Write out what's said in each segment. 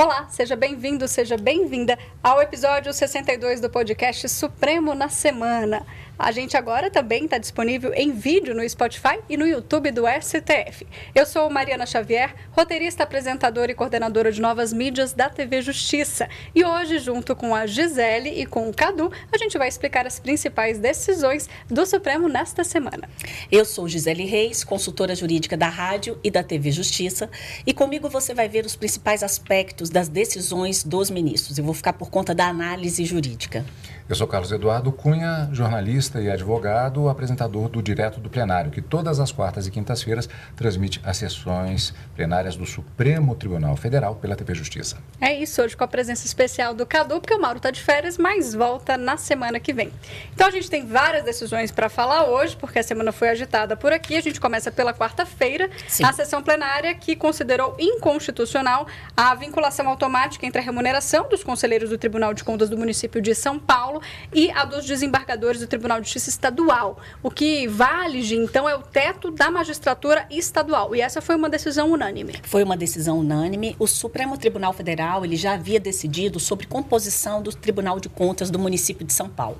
Olá, seja bem-vindo, seja bem-vinda ao episódio 62 do podcast Supremo na Semana. A gente agora também está disponível em vídeo no Spotify e no YouTube do STF. Eu sou Mariana Xavier, roteirista, apresentadora e coordenadora de novas mídias da TV Justiça. E hoje, junto com a Gisele e com o Cadu, a gente vai explicar as principais decisões do Supremo nesta semana. Eu sou Gisele Reis, consultora jurídica da Rádio e da TV Justiça, e comigo você vai ver os principais aspectos das decisões dos ministros. Eu vou ficar por conta da análise jurídica. Eu sou Carlos Eduardo Cunha, jornalista e advogado, apresentador do Direto do Plenário, que todas as quartas e quintas-feiras transmite as sessões plenárias do Supremo Tribunal Federal pela TV Justiça. É isso, hoje com a presença especial do Cadu, porque o Mauro está de férias, mas volta na semana que vem. Então a gente tem várias decisões para falar hoje, porque a semana foi agitada por aqui. A gente começa pela quarta-feira, a sessão plenária que considerou inconstitucional a vinculação automática entre a remuneração dos conselheiros do Tribunal de Contas do município de São Paulo e a dos desembargadores do Tribunal de Justiça Estadual. O que vale, então, é o teto da magistratura estadual. E essa foi uma decisão unânime. Foi uma decisão unânime. O Supremo Tribunal Federal ele já havia decidido sobre composição do Tribunal de Contas do município de São Paulo.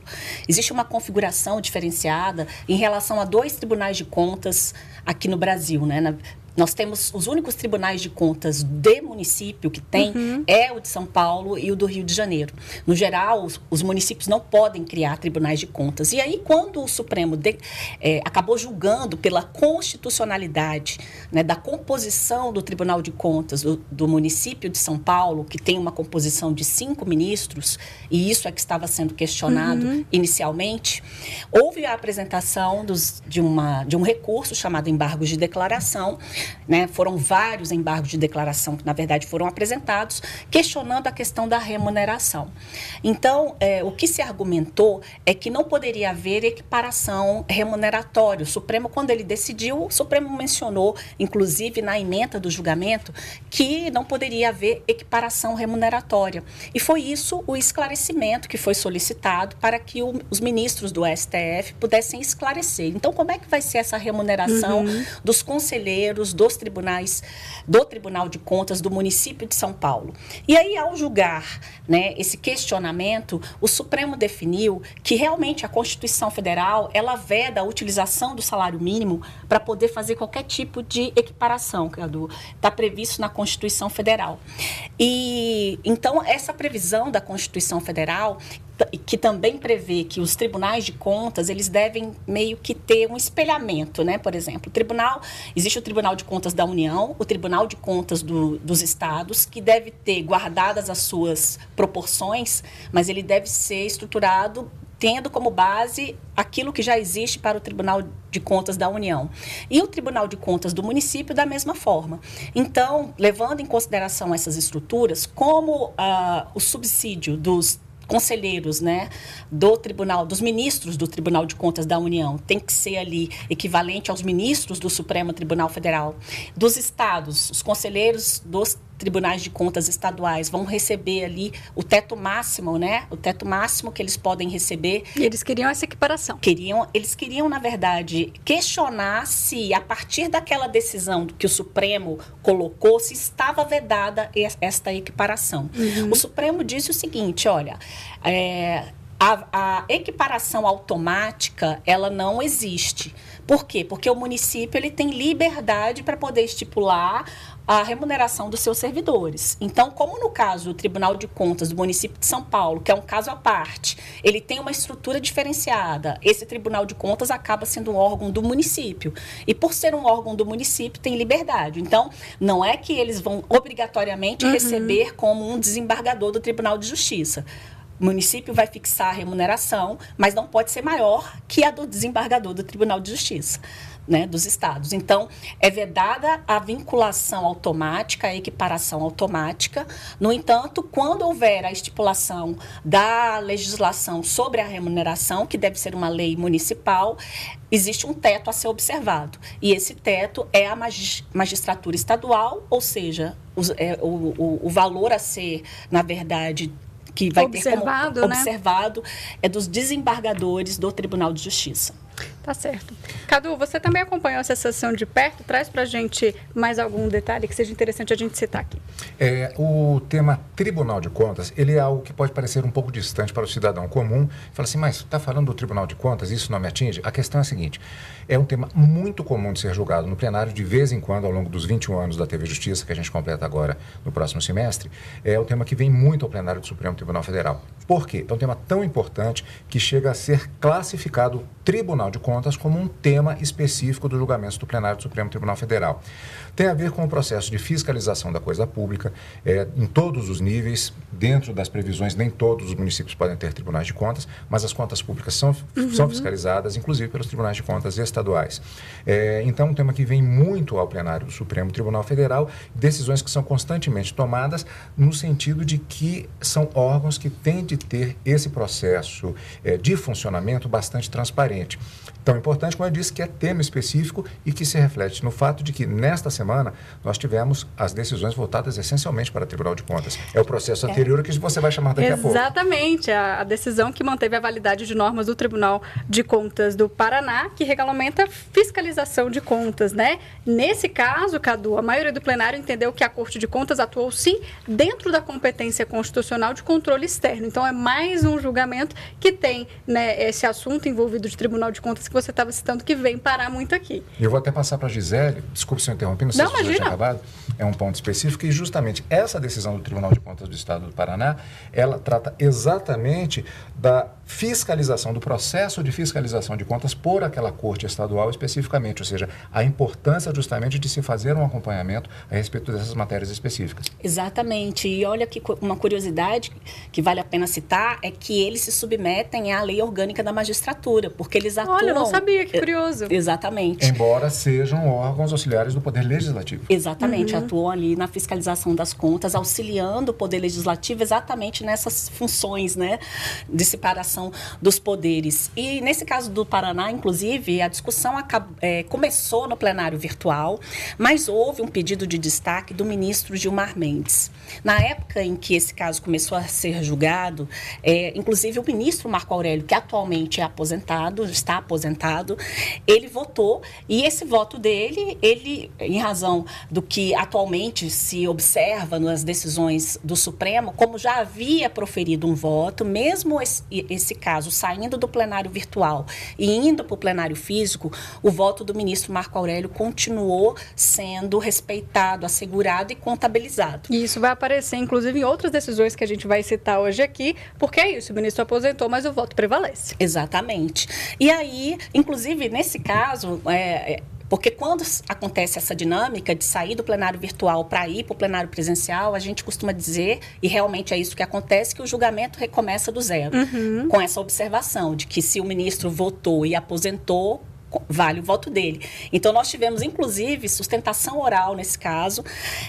Existe uma configuração diferenciada em relação a dois tribunais de contas aqui no Brasil, né? Na, nós temos os únicos tribunais de contas de município que tem uhum. é o de São Paulo e o do Rio de Janeiro. No geral, os, os municípios não podem criar tribunais de contas. E aí, quando o Supremo de, é, acabou julgando pela constitucionalidade né, da composição do Tribunal de Contas do, do, município de São Paulo, que tem uma composição de cinco ministros, e isso é que estava sendo questionado uhum. inicialmente, houve a apresentação dos, de, uma, de um recurso chamado embargos de declaração né? Foram vários embargos de declaração que, na verdade, foram apresentados, questionando a questão da remuneração. Então, é, o que se argumentou é que não poderia haver equiparação remuneratória. O Supremo, quando ele decidiu, o Supremo mencionou, inclusive na emenda do julgamento, que não poderia haver equiparação remuneratória. E foi isso o esclarecimento que foi solicitado para que o, os ministros do STF pudessem esclarecer. Então, como é que vai ser essa remuneração uhum. dos conselheiros, dos tribunais, do Tribunal de Contas do município de São Paulo. E aí, ao julgar né, esse questionamento, o Supremo definiu que realmente a Constituição Federal ela veda a utilização do salário mínimo para poder fazer qualquer tipo de equiparação, que está previsto na Constituição Federal. E então essa previsão da Constituição Federal que também prevê que os tribunais de contas eles devem meio que ter um espelhamento, né? Por exemplo, tribunal existe o Tribunal de Contas da União, o Tribunal de Contas do, dos estados, que deve ter guardadas as suas proporções, mas ele deve ser estruturado tendo como base aquilo que já existe para o Tribunal de Contas da União. E o Tribunal de Contas do município da mesma forma. Então, levando em consideração essas estruturas, como uh, o subsídio dos conselheiros, né, do Tribunal, dos ministros do Tribunal de Contas da União, tem que ser ali equivalente aos ministros do Supremo Tribunal Federal, dos estados, os conselheiros dos tribunais de contas estaduais vão receber ali o teto máximo, né? O teto máximo que eles podem receber. E eles queriam essa equiparação. Queriam, eles queriam, na verdade, questionar se a partir daquela decisão que o Supremo colocou, se estava vedada esta equiparação. Uhum. O Supremo disse o seguinte, olha, é, a, a, equiparação automática ela não existe. Por quê? Porque o município ele tem liberdade para poder estipular a remuneração dos seus servidores. Então, como no caso do Tribunal de Contas do município de São Paulo, que é um caso à parte, ele tem uma estrutura diferenciada, esse Tribunal de Contas acaba sendo um órgão do município. E por ser um órgão do município, tem liberdade. Então, não é que eles vão obrigatoriamente uhum. receber como um desembargador do Tribunal de Justiça. O município vai fixar a remuneração, mas não pode ser maior que a do desembargador do Tribunal de Justiça né, dos estados. Então, é vedada a vinculação automática, a equiparação automática. No entanto, quando houver a estipulação da legislação sobre a remuneração, que deve ser uma lei municipal, existe um teto a ser observado. E esse teto é a magistratura estadual, ou seja, é, o, o, o valor a ser, na verdade, que vai observado, ter como né? observado é dos desembargadores do Tribunal de Justiça. Tá certo. Cadu, você também acompanhou essa sessão de perto? Traz para a gente mais algum detalhe que seja interessante a gente citar aqui. É, o tema Tribunal de Contas, ele é algo que pode parecer um pouco distante para o cidadão comum. Fala assim, mas está falando do Tribunal de Contas, isso não me atinge? A questão é a seguinte, é um tema muito comum de ser julgado no plenário de vez em quando, ao longo dos 21 anos da TV Justiça, que a gente completa agora no próximo semestre, é o tema que vem muito ao plenário do Supremo Tribunal Federal. Por quê? É um tema tão importante que chega a ser classificado Tribunal de Contas como um tema específico do julgamento do plenário do Supremo Tribunal Federal. Tem a ver com o processo de fiscalização da coisa pública é, em todos os níveis, dentro das previsões, nem todos os municípios podem ter tribunais de contas, mas as contas públicas são, uhum. são fiscalizadas, inclusive pelos tribunais de contas estaduais. É, então, um tema que vem muito ao plenário do Supremo Tribunal Federal, decisões que são constantemente tomadas no sentido de que são órgãos que têm de ter esse processo é, de funcionamento bastante transparente. Tão importante, como eu disse, que é tema específico e que se reflete no fato de que, nesta semana, nós tivemos as decisões voltadas essencialmente para o Tribunal de Contas. É o processo é. anterior que você vai chamar daqui Exatamente, a pouco. Exatamente, a, a decisão que manteve a validade de normas do Tribunal de Contas do Paraná, que regulamenta fiscalização de contas, né? Nesse caso, Cadu, a maioria do plenário entendeu que a Corte de Contas atuou, sim, dentro da competência constitucional de controle externo. Então, é mais um julgamento que tem né, esse assunto envolvido de Tribunal de Contas que você estava citando que vem parar muito aqui. Eu vou até passar para a Gisele, desculpe se eu interrompi, não sei não, se você já tinha acabado, é um ponto específico, e justamente essa decisão do Tribunal de Contas do Estado do Paraná, ela trata exatamente da fiscalização, do processo de fiscalização de contas por aquela corte estadual especificamente, ou seja, a importância justamente de se fazer um acompanhamento a respeito dessas matérias específicas. Exatamente. E olha que uma curiosidade que vale a pena citar é que eles se submetem à lei orgânica da magistratura, porque eles atuam... Olha, eu não sabia, que curioso. Exatamente. Embora sejam órgãos auxiliares do Poder Legislativo. Exatamente, uhum. atuam ali na fiscalização das contas, auxiliando o Poder Legislativo exatamente nessas funções, né, de separação separação dos poderes. E nesse caso do Paraná, inclusive, a discussão acabou, é, começou no plenário virtual, mas houve um pedido de destaque do ministro Gilmar Mendes. Na época em que esse caso começou a ser julgado, é, inclusive o ministro Marco Aurélio, que atualmente é aposentado, está aposentado, ele votou e esse voto dele, ele, em razão do que atualmente se observa nas decisões do Supremo, como já havia proferido um voto, mesmo esse, esse caso saindo do plenário virtual e indo para o plenário físico, o voto do ministro Marco Aurélio continuou sendo respeitado, assegurado e contabilizado. E isso vai aparecer, inclusive, em outras decisões que a gente vai citar hoje aqui, porque é isso, o ministro aposentou, mas o voto prevalece. Exatamente. E aí, inclusive, nesse caso, é, é porque quando acontece essa dinâmica de sair do plenário virtual para ir para o plenário presencial, a gente costuma dizer, e realmente é isso que acontece, que o julgamento recomeça do zero. Uhum. Com essa observação de que se o ministro votou e aposentou, vale o voto dele. Então nós tivemos inclusive sustentação oral nesse caso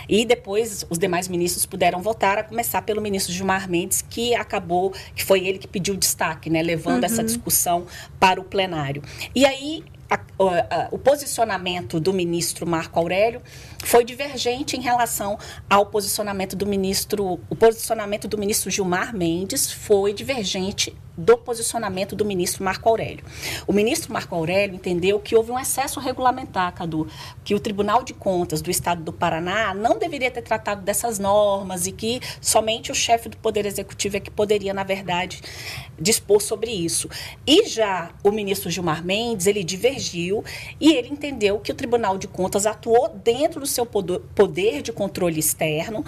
e depois os demais ministros puderam votar, a começar pelo ministro Gilmar Mendes que acabou que foi ele que pediu destaque, né, levando uhum. essa discussão para o plenário. E aí a, a, o posicionamento do ministro Marco Aurélio foi divergente em relação ao posicionamento do ministro. O posicionamento do ministro Gilmar Mendes foi divergente do posicionamento do ministro Marco Aurélio. O ministro Marco Aurélio entendeu que houve um excesso regulamentar, Cadu, que o Tribunal de Contas do Estado do Paraná não deveria ter tratado dessas normas e que somente o chefe do Poder Executivo é que poderia, na verdade, dispor sobre isso. E já o ministro Gilmar Mendes, ele divergiu e ele entendeu que o Tribunal de Contas atuou dentro do seu poder de controle externo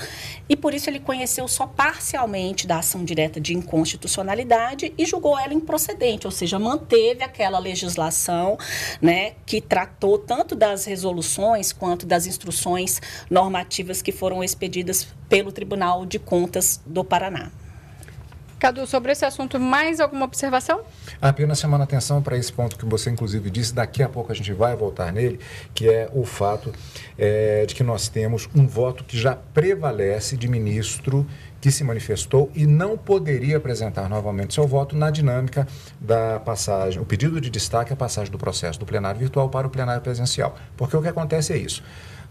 e por isso ele conheceu só parcialmente da ação direta de inconstitucionalidade e julgou ela improcedente, ou seja, manteve aquela legislação né, que tratou tanto das resoluções quanto das instruções normativas que foram expedidas pelo Tribunal de Contas do Paraná. Cadu, sobre esse assunto, mais alguma observação? Apenas chamando a atenção para esse ponto que você, inclusive, disse, daqui a pouco a gente vai voltar nele, que é o fato é, de que nós temos um voto que já prevalece de ministro que se manifestou e não poderia apresentar novamente seu voto na dinâmica da passagem, o pedido de destaque, a passagem do processo do plenário virtual para o plenário presencial. Porque o que acontece é isso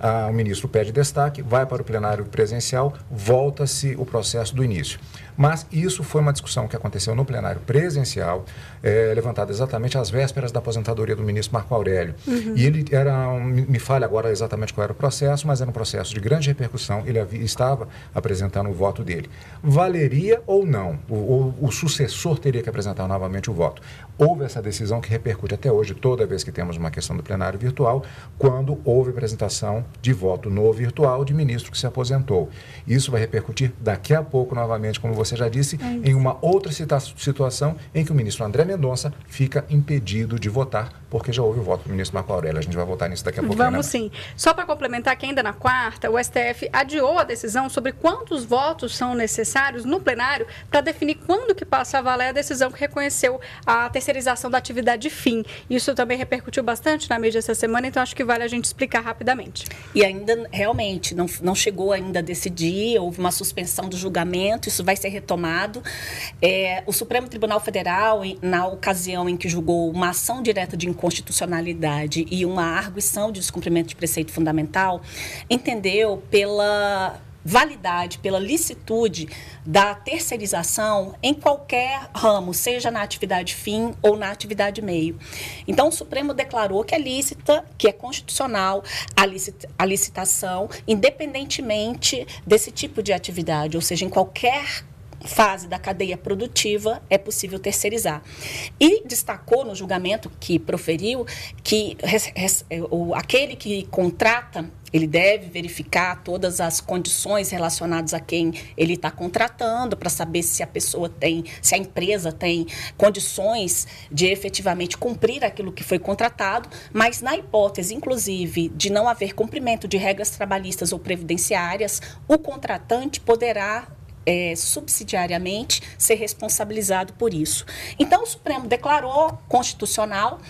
ah, o ministro pede destaque, vai para o plenário presencial, volta-se o processo do início. Mas isso foi uma discussão que aconteceu no plenário presencial, é, levantada exatamente às vésperas da aposentadoria do ministro Marco Aurélio. Uhum. E ele era, um, me fale agora exatamente qual era o processo, mas era um processo de grande repercussão, ele havia, estava apresentando o voto dele. Valeria ou não? O, o, o sucessor teria que apresentar novamente o voto. Houve essa decisão que repercute até hoje, toda vez que temos uma questão do plenário virtual, quando houve apresentação de voto no virtual de ministro que se aposentou. Isso vai repercutir daqui a pouco, novamente, como você já disse, é em uma outra situação em que o ministro André Mendonça fica impedido de votar, porque já houve o voto do ministro Marco Aurélio. A gente vai votar nisso daqui a pouco. Vamos né? sim. Só para complementar que ainda na quarta, o STF adiou a decisão sobre quantos votos são necessários no plenário para definir quando que passa a valer a decisão que reconheceu a terceira terceirização da atividade fim. Isso também repercutiu bastante na mídia essa semana, então acho que vale a gente explicar rapidamente. E ainda, realmente, não, não chegou ainda a decidir, houve uma suspensão do julgamento, isso vai ser retomado. É, o Supremo Tribunal Federal, na ocasião em que julgou uma ação direta de inconstitucionalidade e uma arguição de descumprimento de preceito fundamental, entendeu pela validade, pela licitude da terceirização em qualquer ramo, seja na atividade fim ou na atividade meio. Então, o Supremo declarou que é lícita, que é constitucional a, a licitação, independentemente desse tipo de atividade, ou seja, em qualquer fase da cadeia produtiva é possível terceirizar. E destacou no julgamento que proferiu que aquele que contrata ele deve verificar todas as condições relacionadas a quem ele está contratando para saber se a pessoa tem, se a empresa tem condições de efetivamente cumprir aquilo que foi contratado, mas na hipótese, inclusive, de não haver cumprimento de regras trabalhistas ou previdenciárias, o contratante poderá é, subsidiariamente ser responsabilizado por isso. Então, o Supremo declarou constitucional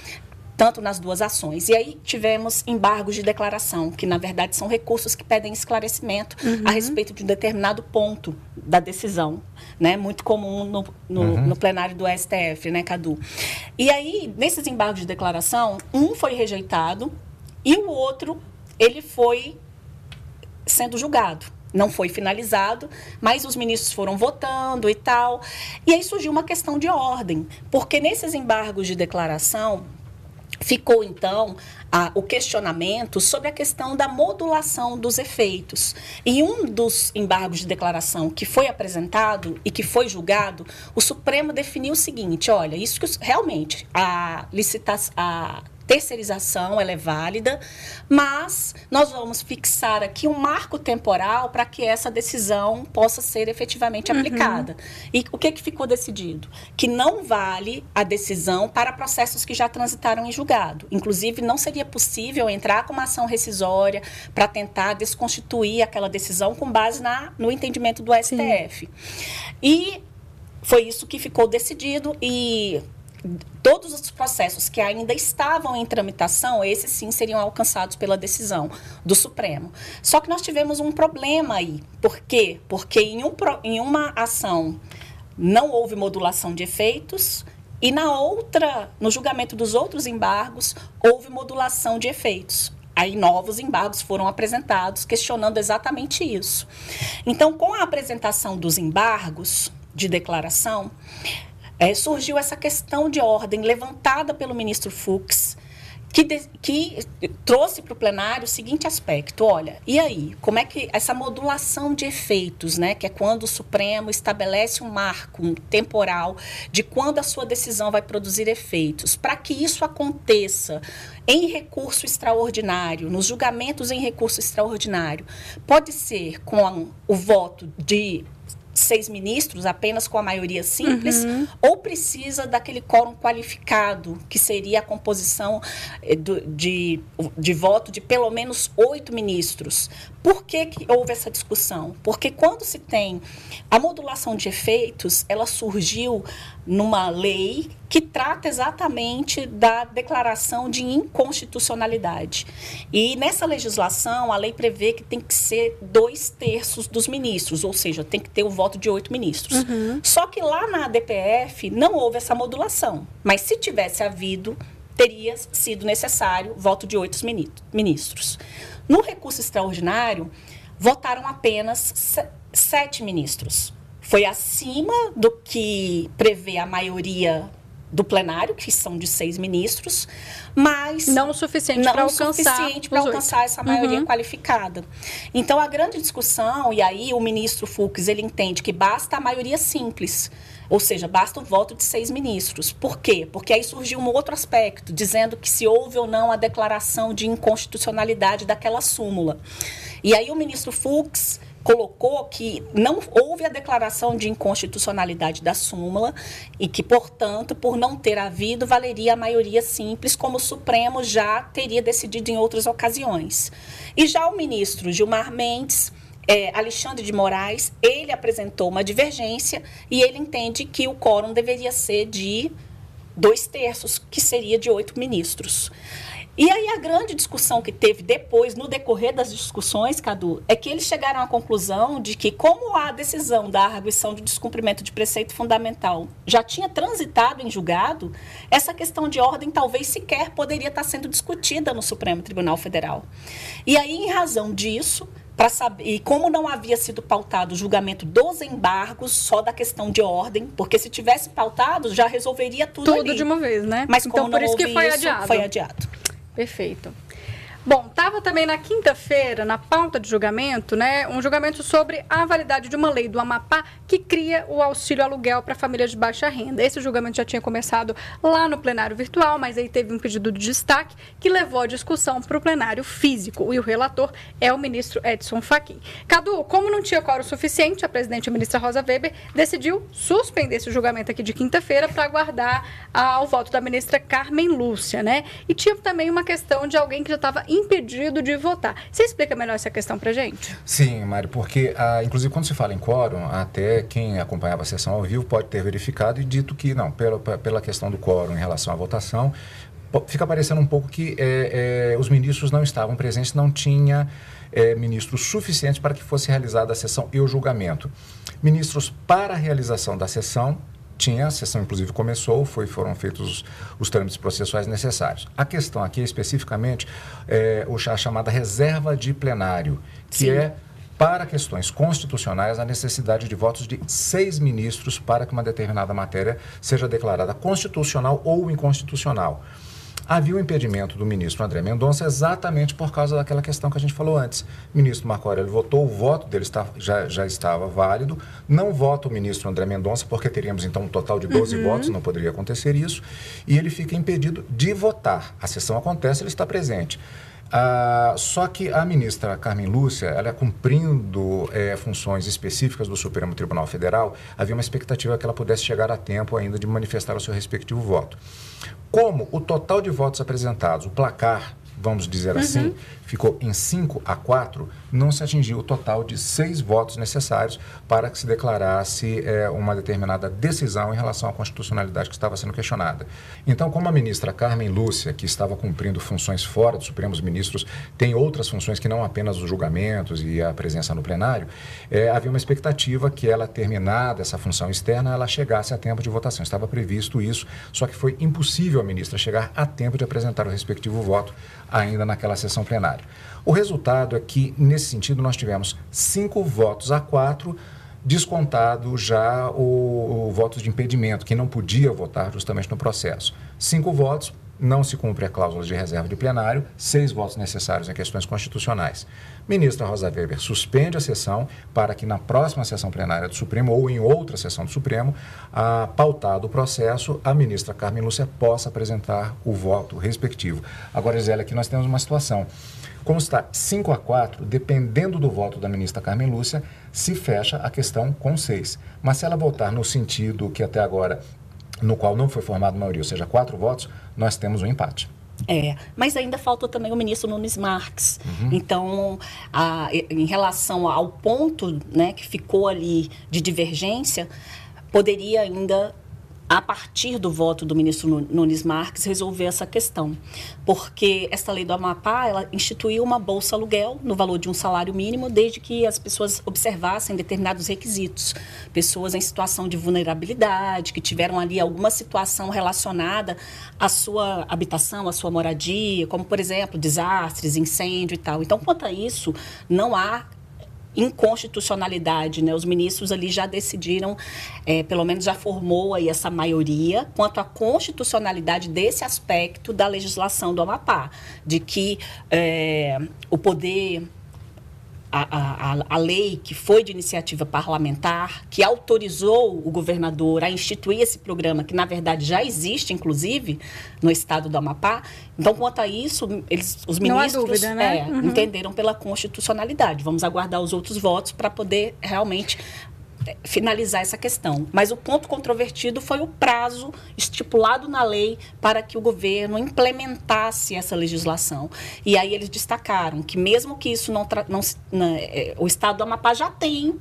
tanto nas duas ações. E aí tivemos embargos de declaração, que na verdade são recursos que pedem esclarecimento uhum. a respeito de um determinado ponto da decisão, né? Muito comum no, no, uhum. no, plenário do STF, né, Cadu? E aí, nesses embargos de declaração, um foi rejeitado e o outro, ele foi sendo julgado não foi finalizado, mas os ministros foram votando e tal. E aí surgiu uma questão de ordem, porque nesses embargos de declaração ficou então a, o questionamento sobre a questão da modulação dos efeitos. E um dos embargos de declaração que foi apresentado e que foi julgado, o Supremo definiu o seguinte: olha, isso que realmente a licitação terceirização ela é válida, mas nós vamos fixar aqui um marco temporal para que essa decisão possa ser efetivamente uhum. aplicada. E o que, que ficou decidido? Que não vale a decisão para processos que já transitaram em julgado. Inclusive, não seria possível entrar com uma ação rescisória para tentar desconstituir aquela decisão com base na, no entendimento do STF. Sim. E foi isso que ficou decidido e todos os processos que ainda estavam em tramitação, esses sim seriam alcançados pela decisão do Supremo. Só que nós tivemos um problema aí. Por quê? Porque em, um, em uma ação não houve modulação de efeitos e na outra, no julgamento dos outros embargos, houve modulação de efeitos. Aí novos embargos foram apresentados questionando exatamente isso. Então, com a apresentação dos embargos de declaração, é, surgiu essa questão de ordem levantada pelo ministro Fux, que, de, que trouxe para o plenário o seguinte aspecto: olha, e aí, como é que essa modulação de efeitos, né, que é quando o Supremo estabelece um marco temporal de quando a sua decisão vai produzir efeitos, para que isso aconteça em recurso extraordinário, nos julgamentos em recurso extraordinário, pode ser com o voto de seis ministros apenas com a maioria simples, uhum. ou precisa daquele quórum qualificado, que seria a composição eh, de, de voto de pelo menos oito ministros. Por que, que houve essa discussão? Porque quando se tem a modulação de efeitos, ela surgiu numa lei que trata exatamente da declaração de inconstitucionalidade. E nessa legislação, a lei prevê que tem que ser dois terços dos ministros, ou seja, tem que ter o voto de oito ministros. Uhum. Só que lá na DPF não houve essa modulação, mas se tivesse havido, teria sido necessário voto de oito ministros. No recurso extraordinário, votaram apenas sete ministros. Foi acima do que prevê a maioria do plenário, que são de seis ministros, mas não o suficiente para alcançar, suficiente para alcançar essa maioria uhum. qualificada. Então a grande discussão e aí o ministro Fux ele entende que basta a maioria simples, ou seja, basta o voto de seis ministros. Por quê? Porque aí surgiu um outro aspecto dizendo que se houve ou não a declaração de inconstitucionalidade daquela súmula. E aí o ministro Fux colocou que não houve a declaração de inconstitucionalidade da súmula e que, portanto, por não ter havido, valeria a maioria simples, como o Supremo já teria decidido em outras ocasiões. E já o ministro Gilmar Mendes. É, Alexandre de Moraes, ele apresentou uma divergência e ele entende que o quórum deveria ser de dois terços, que seria de oito ministros. E aí a grande discussão que teve depois, no decorrer das discussões, Cadu, é que eles chegaram à conclusão de que, como a decisão da arguição de descumprimento de preceito fundamental já tinha transitado em julgado, essa questão de ordem talvez sequer poderia estar sendo discutida no Supremo Tribunal Federal. E aí, em razão disso, para saber e como não havia sido pautado o julgamento dos embargos só da questão de ordem, porque se tivesse pautado já resolveria tudo tudo ali. de uma vez, né? Mas então, como por isso que foi isso, adiado. Foi adiado. Perfeito. Bom, estava também na quinta-feira, na pauta de julgamento, né, um julgamento sobre a validade de uma lei do Amapá que cria o auxílio aluguel para famílias de baixa renda. Esse julgamento já tinha começado lá no plenário virtual, mas aí teve um pedido de destaque que levou a discussão para o plenário físico. E o relator é o ministro Edson Fachin. Cadu, como não tinha quórum suficiente, a presidente a ministra Rosa Weber decidiu suspender esse julgamento aqui de quinta-feira para aguardar ah, o voto da ministra Carmen Lúcia, né? E tinha também uma questão de alguém que já estava impedido de votar. Você explica melhor essa questão para gente? Sim, Mário, porque, ah, inclusive, quando se fala em quórum, até quem acompanhava a sessão ao vivo pode ter verificado e dito que, não, pela, pela questão do quórum em relação à votação, fica parecendo um pouco que é, é, os ministros não estavam presentes, não tinha é, ministros suficientes para que fosse realizada a sessão e o julgamento. Ministros para a realização da sessão tinha, a sessão inclusive começou, foi, foram feitos os, os trâmites processuais necessários. A questão aqui especificamente é a chamada reserva de plenário, que Sim. é para questões constitucionais a necessidade de votos de seis ministros para que uma determinada matéria seja declarada constitucional ou inconstitucional havia o um impedimento do ministro André Mendonça exatamente por causa daquela questão que a gente falou antes. O ministro Marco Aurélio votou, o voto dele está, já, já estava válido, não vota o ministro André Mendonça, porque teríamos então um total de 12 uhum. votos, não poderia acontecer isso, e ele fica impedido de votar. A sessão acontece, ele está presente. Ah, só que a ministra Carmen Lúcia, ela cumprindo é, funções específicas do Supremo Tribunal Federal, havia uma expectativa que ela pudesse chegar a tempo ainda de manifestar o seu respectivo voto. Como o total de votos apresentados, o placar vamos dizer uhum. assim, ficou em 5 a 4, não se atingiu o total de seis votos necessários para que se declarasse é, uma determinada decisão em relação à constitucionalidade que estava sendo questionada. Então, como a ministra Carmen Lúcia, que estava cumprindo funções fora dos Supremos Ministros, tem outras funções que não apenas os julgamentos e a presença no plenário, é, havia uma expectativa que ela, terminada essa função externa, ela chegasse a tempo de votação. Estava previsto isso, só que foi impossível a ministra chegar a tempo de apresentar o respectivo voto ainda naquela sessão plenária. O resultado é que, nesse sentido, nós tivemos cinco votos a quatro, descontado já o, o voto de impedimento, que não podia votar justamente no processo. Cinco votos, não se cumpre a cláusula de reserva de plenário, seis votos necessários em questões constitucionais. Ministra Rosa Weber suspende a sessão para que na próxima sessão plenária do Supremo ou em outra sessão do Supremo, a, pautado o processo, a ministra Carmen Lúcia possa apresentar o voto respectivo. Agora, Gisele, aqui nós temos uma situação. Como está 5 a 4, dependendo do voto da ministra Carmen Lúcia, se fecha a questão com 6. Mas se ela votar no sentido que até agora, no qual não foi formada maioria, ou seja, quatro votos, nós temos um empate. É, mas ainda falta também o ministro Nunes Marques. Uhum. Então, a, em relação ao ponto né, que ficou ali de divergência, poderia ainda a partir do voto do ministro Nunes Marques, resolver essa questão. Porque esta lei do Amapá, ela instituiu uma bolsa aluguel no valor de um salário mínimo, desde que as pessoas observassem determinados requisitos. Pessoas em situação de vulnerabilidade, que tiveram ali alguma situação relacionada à sua habitação, à sua moradia, como, por exemplo, desastres, incêndio e tal. Então, quanto a isso, não há inconstitucionalidade, né? Os ministros ali já decidiram, é, pelo menos já formou aí essa maioria quanto à constitucionalidade desse aspecto da legislação do Amapá, de que é, o poder a, a, a, lei que foi de iniciativa parlamentar, que autorizou o governador a instituir esse programa, que na verdade já existe, inclusive, no estado do Amapá. Então, quanto a isso, eles, os ministros dúvida, né? é, uhum. entenderam pela constitucionalidade. Vamos aguardar os outros votos para poder realmente finalizar essa questão. Mas o ponto controvertido foi o prazo estipulado na lei para que o governo implementasse essa legislação. E aí eles destacaram que mesmo que isso não, não, não é, o Estado do Amapá já tem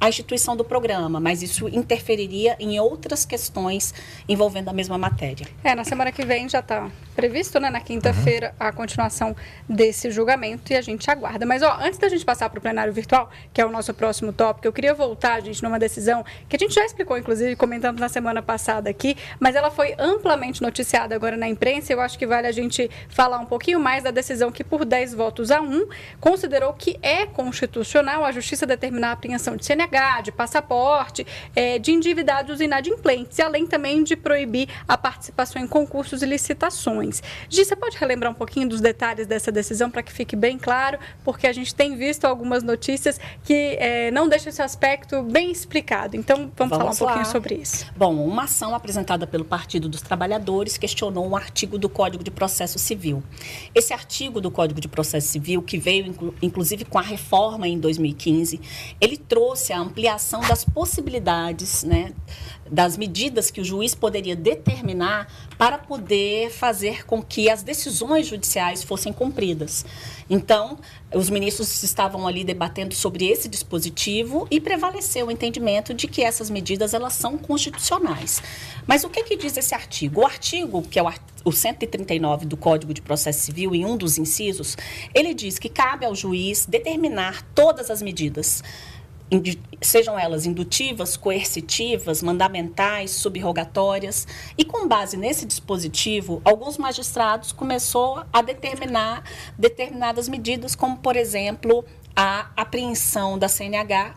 a instituição do programa, mas isso interferiria em outras questões envolvendo a mesma matéria. É, na semana que vem já está previsto, né, na quinta-feira, a continuação desse julgamento e a gente aguarda. Mas, ó, antes da gente passar para o plenário virtual, que é o nosso próximo tópico, eu queria voltar, gente, numa decisão que a gente já explicou, inclusive, comentando na semana passada aqui, mas ela foi amplamente noticiada agora na imprensa. Eu acho que vale a gente falar um pouquinho mais da decisão que, por 10 votos a 1, considerou que é constitucional a justiça determinar a apreensão de CNH de passaporte, é, de endividados inadimplentes, e além também de proibir a participação em concursos e licitações. Gi, você pode relembrar um pouquinho dos detalhes dessa decisão para que fique bem claro, porque a gente tem visto algumas notícias que é, não deixam esse aspecto bem explicado. Então, vamos, vamos falar um lá. pouquinho sobre isso. Bom, uma ação apresentada pelo Partido dos Trabalhadores questionou um artigo do Código de Processo Civil. Esse artigo do Código de Processo Civil, que veio inclusive com a reforma em 2015, ele trouxe a ampliação das possibilidades, né, das medidas que o juiz poderia determinar para poder fazer com que as decisões judiciais fossem cumpridas. Então, os ministros estavam ali debatendo sobre esse dispositivo e prevaleceu o entendimento de que essas medidas elas são constitucionais. Mas o que, que diz esse artigo? O artigo, que é o, o 139 do Código de Processo Civil, em um dos incisos, ele diz que cabe ao juiz determinar todas as medidas sejam elas indutivas, coercitivas, mandamentais, subrogatórias. E com base nesse dispositivo, alguns magistrados começou a determinar determinadas medidas, como por exemplo, a apreensão da CNH,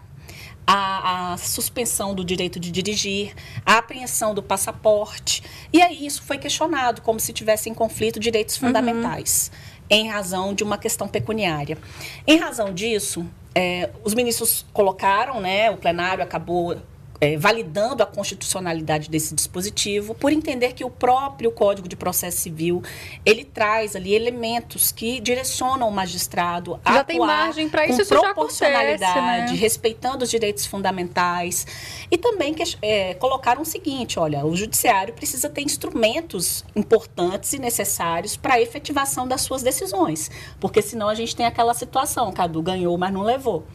a, a, suspensão do direito de dirigir, a apreensão do passaporte. E aí isso foi questionado, como se tivesse em conflito direitos uhum. fundamentais, uhum. em razão de uma questão pecuniária. Em razão disso, é, os ministros colocaram, né, o plenário acabou é, validando a constitucionalidade desse dispositivo, por entender que o próprio Código de Processo Civil ele traz ali elementos que direcionam o magistrado a já atuar tem margem para isso, com proporcionalidade, acontece, né? respeitando os direitos fundamentais e também que, é, colocaram o seguinte: olha, o judiciário precisa ter instrumentos importantes e necessários para a efetivação das suas decisões, porque senão a gente tem aquela situação, Cadu ganhou, mas não levou.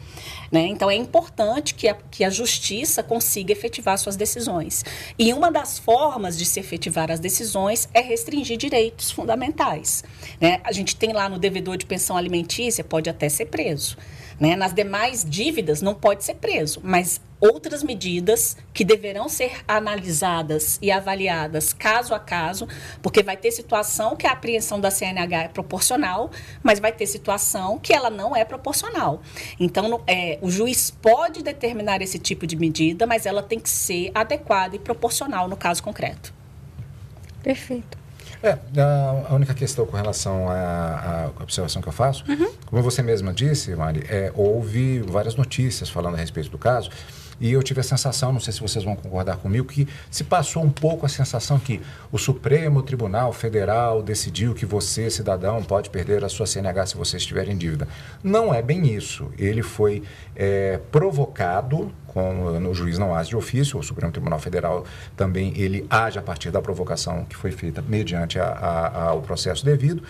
Né? Então, é importante que a, que a justiça consiga efetivar suas decisões. E uma das formas de se efetivar as decisões é restringir direitos fundamentais. Né? A gente tem lá no devedor de pensão alimentícia, pode até ser preso. Né? Nas demais dívidas, não pode ser preso, mas outras medidas que deverão ser analisadas e avaliadas caso a caso, porque vai ter situação que a apreensão da CNH é proporcional, mas vai ter situação que ela não é proporcional. Então, é, o juiz pode determinar esse tipo de medida, mas ela tem que ser adequada e proporcional no caso concreto. Perfeito. É, a, única questão com relação à, à observação que eu faço, uhum. como você mesma disse, Mari, é, houve várias notícias falando a respeito do caso. E eu tive a sensação, não sei se vocês vão concordar comigo, que se passou um pouco a sensação que o Supremo Tribunal Federal decidiu que você, cidadão, pode perder a sua CNH se você estiver em dívida. Não é bem isso. Ele foi é, provocado com, no juiz não age de ofício, o Supremo Tribunal Federal também ele age a partir da provocação que foi feita mediante a, a, a, o processo devido,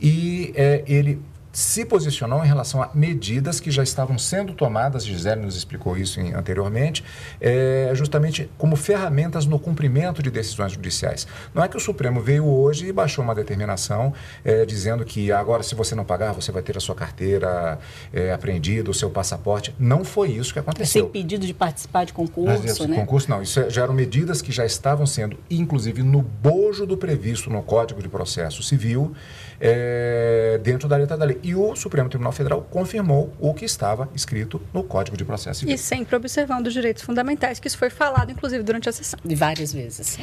e é, ele se posicionou em relação a medidas que já estavam sendo tomadas, Gisele nos explicou isso em, anteriormente, é, justamente como ferramentas no cumprimento de decisões judiciais. Não é que o Supremo veio hoje e baixou uma determinação é, dizendo que agora, se você não pagar, você vai ter a sua carteira é, apreendida, o seu passaporte. Não foi isso que aconteceu. Sem pedido de participar de concurso, Mas, né? Concurso não, isso é, já eram medidas que já estavam sendo, inclusive, no bojo do previsto no Código de Processo Civil, é, dentro da letra da lei. E o Supremo Tribunal Federal confirmou o que estava escrito no Código de Processo Civil. E sempre observando os direitos fundamentais, que isso foi falado, inclusive, durante a sessão. Várias vezes.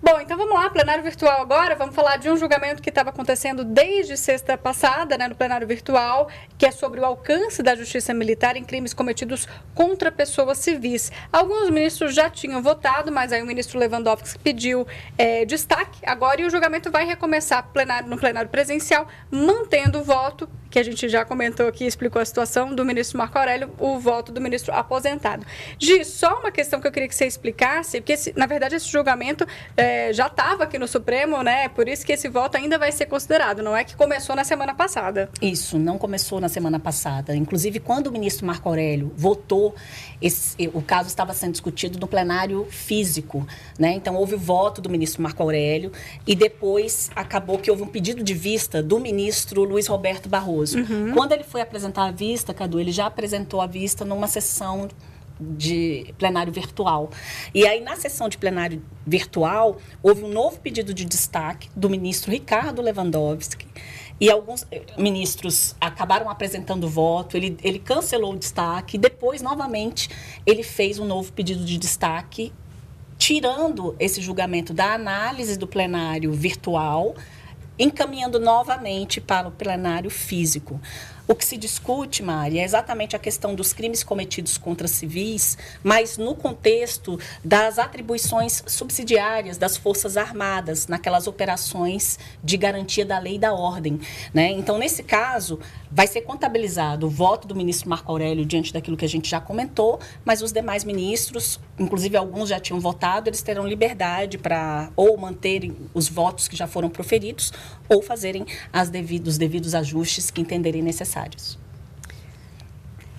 Bom, então vamos lá, plenário virtual agora. Vamos falar de um julgamento que estava acontecendo desde sexta passada, né, no plenário virtual, que é sobre o alcance da justiça militar em crimes cometidos contra pessoas civis. Alguns ministros já tinham votado, mas aí o ministro Lewandowski pediu é, destaque agora e o julgamento vai recomeçar plenário, no plenário presencial, mantendo o voto que a gente já comentou aqui, explicou a situação do ministro Marco Aurélio, o voto do ministro aposentado. Gi, só uma questão que eu queria que você explicasse, porque esse, na verdade esse julgamento é, já estava aqui no Supremo, né? Por isso que esse voto ainda vai ser considerado, não é que começou na semana passada. Isso, não começou na semana passada. Inclusive, quando o ministro Marco Aurélio votou, esse, o caso estava sendo discutido no plenário físico, né? Então houve o voto do ministro Marco Aurélio e depois acabou que houve um pedido de vista do ministro Luiz Roberto Barroso. Uhum. Quando ele foi apresentar a vista, Cadu, ele já apresentou a vista numa sessão de plenário virtual. E aí, na sessão de plenário virtual, houve um novo pedido de destaque do ministro Ricardo Lewandowski. E alguns eh, ministros acabaram apresentando voto, ele, ele cancelou o destaque, depois, novamente, ele fez um novo pedido de destaque, tirando esse julgamento da análise do plenário virtual encaminhando novamente para o plenário físico. O que se discute, Mari, é exatamente a questão dos crimes cometidos contra civis, mas no contexto das atribuições subsidiárias das Forças Armadas, naquelas operações de garantia da lei e da ordem. Né? Então, nesse caso, vai ser contabilizado o voto do ministro Marco Aurélio diante daquilo que a gente já comentou, mas os demais ministros, inclusive alguns já tinham votado, eles terão liberdade para ou manterem os votos que já foram proferidos ou fazerem as devidos, os devidos ajustes que entenderem necessários necessários.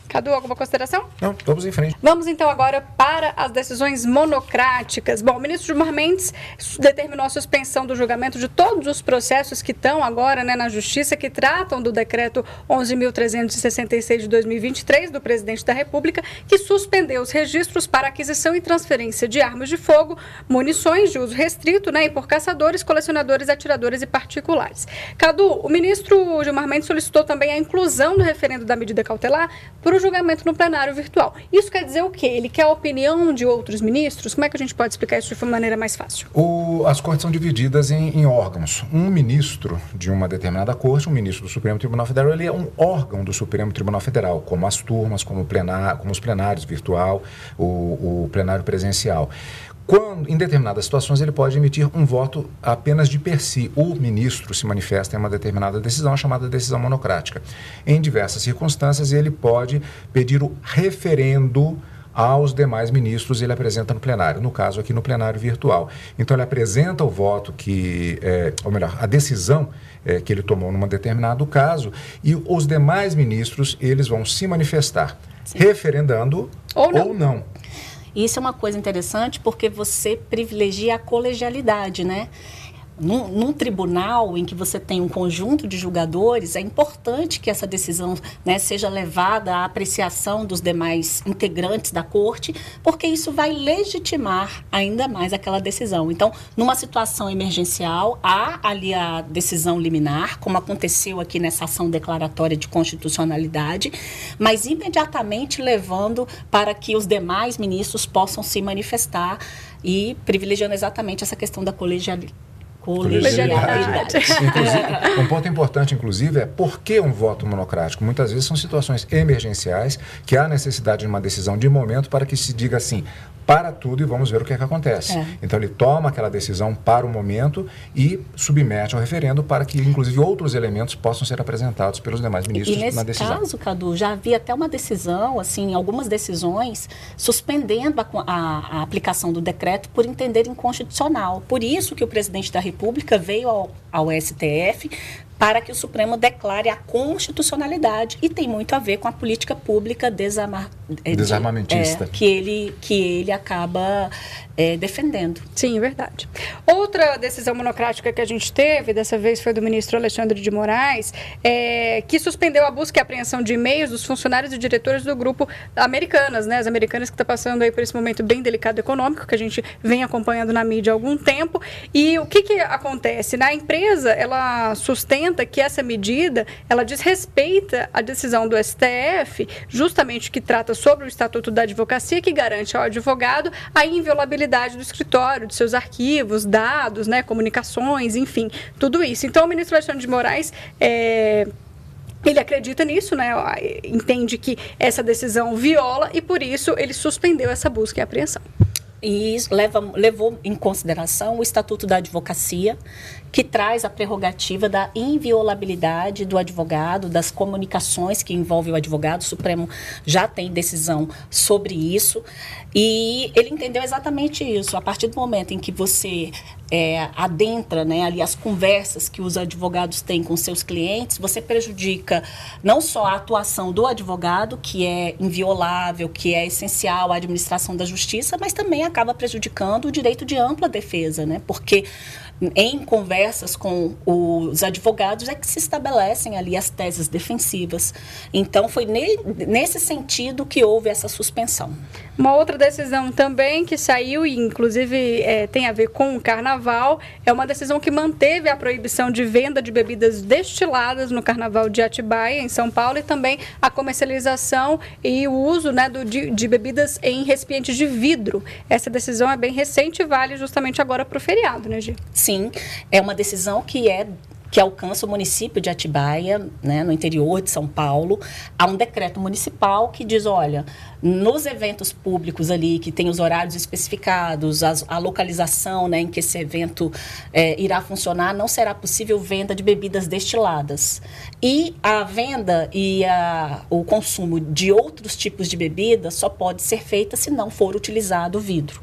Cadu, alguma consideração? Não, vamos em frente. Vamos então agora para as decisões monocráticas. Bom, o ministro Gilmar Mendes determinou a suspensão do julgamento de todos os processos que estão agora né, na Justiça, que tratam do decreto 11.366 de 2023 do presidente da República, que suspendeu os registros para aquisição e transferência de armas de fogo, munições de uso restrito né, e por caçadores, colecionadores, atiradores e particulares. Cadu, o ministro Gilmar Mendes solicitou também a inclusão do referendo da medida cautelar para o julgamento no plenário virtual. Isso quer dizer o quê? Ele quer a opinião de outros ministros? Como é que a gente pode explicar isso de uma maneira mais fácil? O, as cortes são divididas em, em, órgãos. Um ministro de uma determinada corte, um ministro do Supremo Tribunal Federal, ele é um órgão do Supremo Tribunal Federal, como as turmas, como, plenar, como os plenários virtual, o, o plenário presencial. Quando, em determinadas situações, ele pode emitir um voto apenas de per si. O ministro se manifesta em uma determinada decisão, a chamada decisão monocrática. Em diversas circunstâncias, ele pode pedir o referendo aos demais ministros ele apresenta no plenário, no caso aqui no plenário virtual. Então ele apresenta o voto que, é, ou melhor, a decisão é, que ele tomou num determinado caso e os demais ministros eles vão se manifestar, Sim. referendando ou não. Ou não. Isso é uma coisa interessante porque você privilegia a colegialidade, né? Num, num, tribunal em que você tem um conjunto de julgadores, é importante que essa decisão né, seja levada à apreciação dos demais integrantes da corte, porque isso vai legitimar ainda mais aquela decisão. Então, numa situação emergencial, há ali a decisão liminar, como aconteceu aqui nessa ação declaratória de constitucionalidade, mas imediatamente levando para que os demais ministros possam se manifestar e privilegiando exatamente essa questão da colegialidade colegialidade. um ponto importante, inclusive, é por que um voto monocrático? Muitas vezes são situações emergenciais que há necessidade de uma decisão de momento para que se diga assim, para tudo e vamos ver o que, é que acontece. É. Então ele toma aquela decisão para o momento e submete ao referendo para que, inclusive, outros elementos possam ser apresentados pelos demais ministros e, e na decisão. Nesse caso, Cadu, já havia até uma decisão, assim, algumas decisões suspendendo a, a, a aplicação do decreto por entender inconstitucional. Por isso que o presidente da República veio ao, ao STF para que o Supremo declare a constitucionalidade e tem muito a ver com a política pública é, desarmamentista é, que ele que ele acaba é, defendendo. Sim, verdade. Outra decisão monocrática que a gente teve, dessa vez foi do ministro Alexandre de Moraes, é, que suspendeu a busca e apreensão de e-mails dos funcionários e diretores do grupo Americanas, né? As Americanas que está passando aí por esse momento bem delicado econômico, que a gente vem acompanhando na mídia há algum tempo. E o que, que acontece? Na empresa, ela sustenta que essa medida, ela desrespeita a decisão do STF, justamente que trata sobre o Estatuto da Advocacia, que garante ao advogado a inviolabilidade do escritório, de seus arquivos, dados, né, comunicações, enfim, tudo isso. Então, o ministro Alexandre de Moraes é, ele acredita nisso, né? Entende que essa decisão viola e por isso ele suspendeu essa busca e apreensão. E leva, levou em consideração o Estatuto da Advocacia, que traz a prerrogativa da inviolabilidade do advogado, das comunicações que envolvem o advogado. O Supremo já tem decisão sobre isso. E ele entendeu exatamente isso. A partir do momento em que você é, adentra né, ali as conversas que os advogados têm com seus clientes, você prejudica não só a atuação do advogado, que é inviolável, que é essencial à administração da justiça, mas também acaba prejudicando o direito de ampla defesa, né? Porque em conversas com os advogados é que se estabelecem ali as teses defensivas. Então, foi ne nesse sentido que houve essa suspensão. Uma outra decisão também que saiu, e inclusive é, tem a ver com o carnaval, é uma decisão que manteve a proibição de venda de bebidas destiladas no carnaval de Atibaia, em São Paulo, e também a comercialização e o uso né, do, de, de bebidas em recipientes de vidro. Essa decisão é bem recente e vale justamente agora para o feriado, né, Gi? Sim, é uma decisão que é que alcança o município de Atibaia, né, no interior de São Paulo, há um decreto municipal que diz, olha, nos eventos públicos ali, que tem os horários especificados, as, a localização né, em que esse evento é, irá funcionar, não será possível venda de bebidas destiladas. E a venda e a, o consumo de outros tipos de bebidas só pode ser feita se não for utilizado o vidro.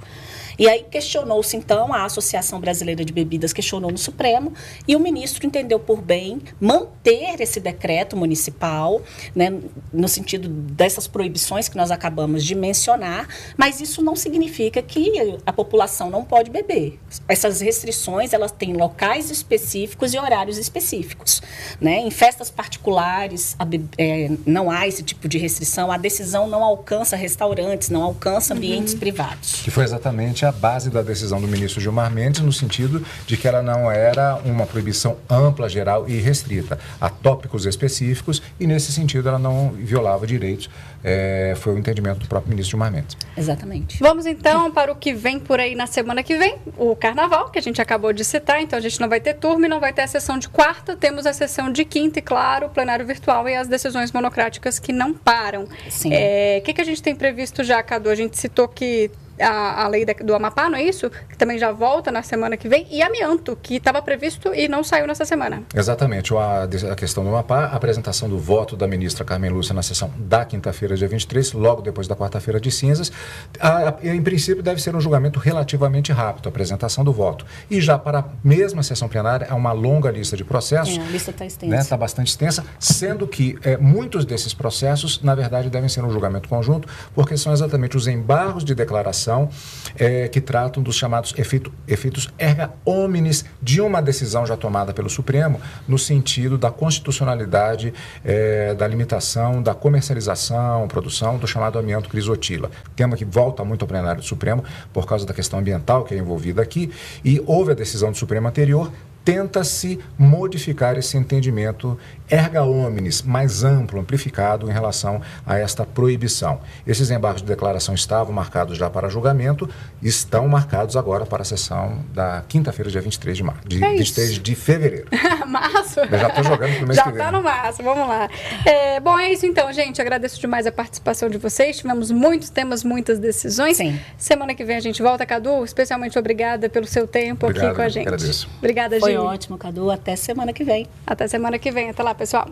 E aí questionou-se, então, a Associação Brasileira de Bebidas questionou no Supremo e o ministro entendeu por bem manter esse decreto municipal, né, no sentido dessas proibições que nós acabamos de mencionar, mas isso não significa que a população não pode beber. Essas restrições, elas têm locais específicos e horários específicos. Né? Em festas particulares, a, é, não há esse tipo de restrição, a decisão não alcança restaurantes, não alcança ambientes uhum. privados. Que foi exatamente a base da decisão do ministro Gilmar Mendes, no sentido de que ela não era uma proibição ampla, geral e restrita a tópicos específicos e, nesse sentido, ela não violava direitos. É, foi o entendimento do próprio ministro Gilmar Mendes. Exatamente. Vamos então para o que vem por aí na semana que vem, o carnaval, que a gente acabou de citar, então a gente não vai ter turma e não vai ter a sessão de quarta, temos a sessão de quinta e, claro, o plenário virtual e as decisões monocráticas que não param. Sim. É, o que, que a gente tem previsto já, Cadu? A gente citou que a, a lei da, do Amapá, não é isso? Que também já volta na semana que vem. E amianto, que estava previsto e não saiu nessa semana. Exatamente. A, a questão do Amapá, a apresentação do voto da ministra Carmen Lúcia na sessão da quinta-feira, dia 23, logo depois da quarta-feira de cinzas. A, a, em princípio, deve ser um julgamento relativamente rápido, a apresentação do voto. E já para a mesma sessão plenária, há uma longa lista de processos. É, a lista está extensa. Está né, tá bastante extensa, sendo que é, muitos desses processos, na verdade, devem ser um julgamento conjunto, porque são exatamente os embargos de declaração é, que tratam dos chamados efeito, efeitos erga omnes de uma decisão já tomada pelo Supremo no sentido da constitucionalidade é, da limitação da comercialização, produção do chamado amianto crisotila. Tema que volta muito ao plenário do Supremo por causa da questão ambiental que é envolvida aqui e houve a decisão do Supremo anterior tenta-se modificar esse entendimento erga omnes, mais amplo, amplificado em relação a esta proibição. Esses embargos de declaração estavam marcados já para julgamento, estão marcados agora para a sessão da quinta-feira, dia 23 de março, de, é 23 de fevereiro. março? Eu já estou jogando pro mês já que vem. Já está no março, vamos lá. É, bom, é isso então, gente. Agradeço demais a participação de vocês. Tivemos muitos temas, muitas decisões. Sim. Semana que vem a gente volta, Cadu. Especialmente obrigada pelo seu tempo Obrigado, aqui com a gente. Agradeço. Obrigada, gente. Ótimo, Cadu. Até semana que vem. Até semana que vem. Até lá, pessoal.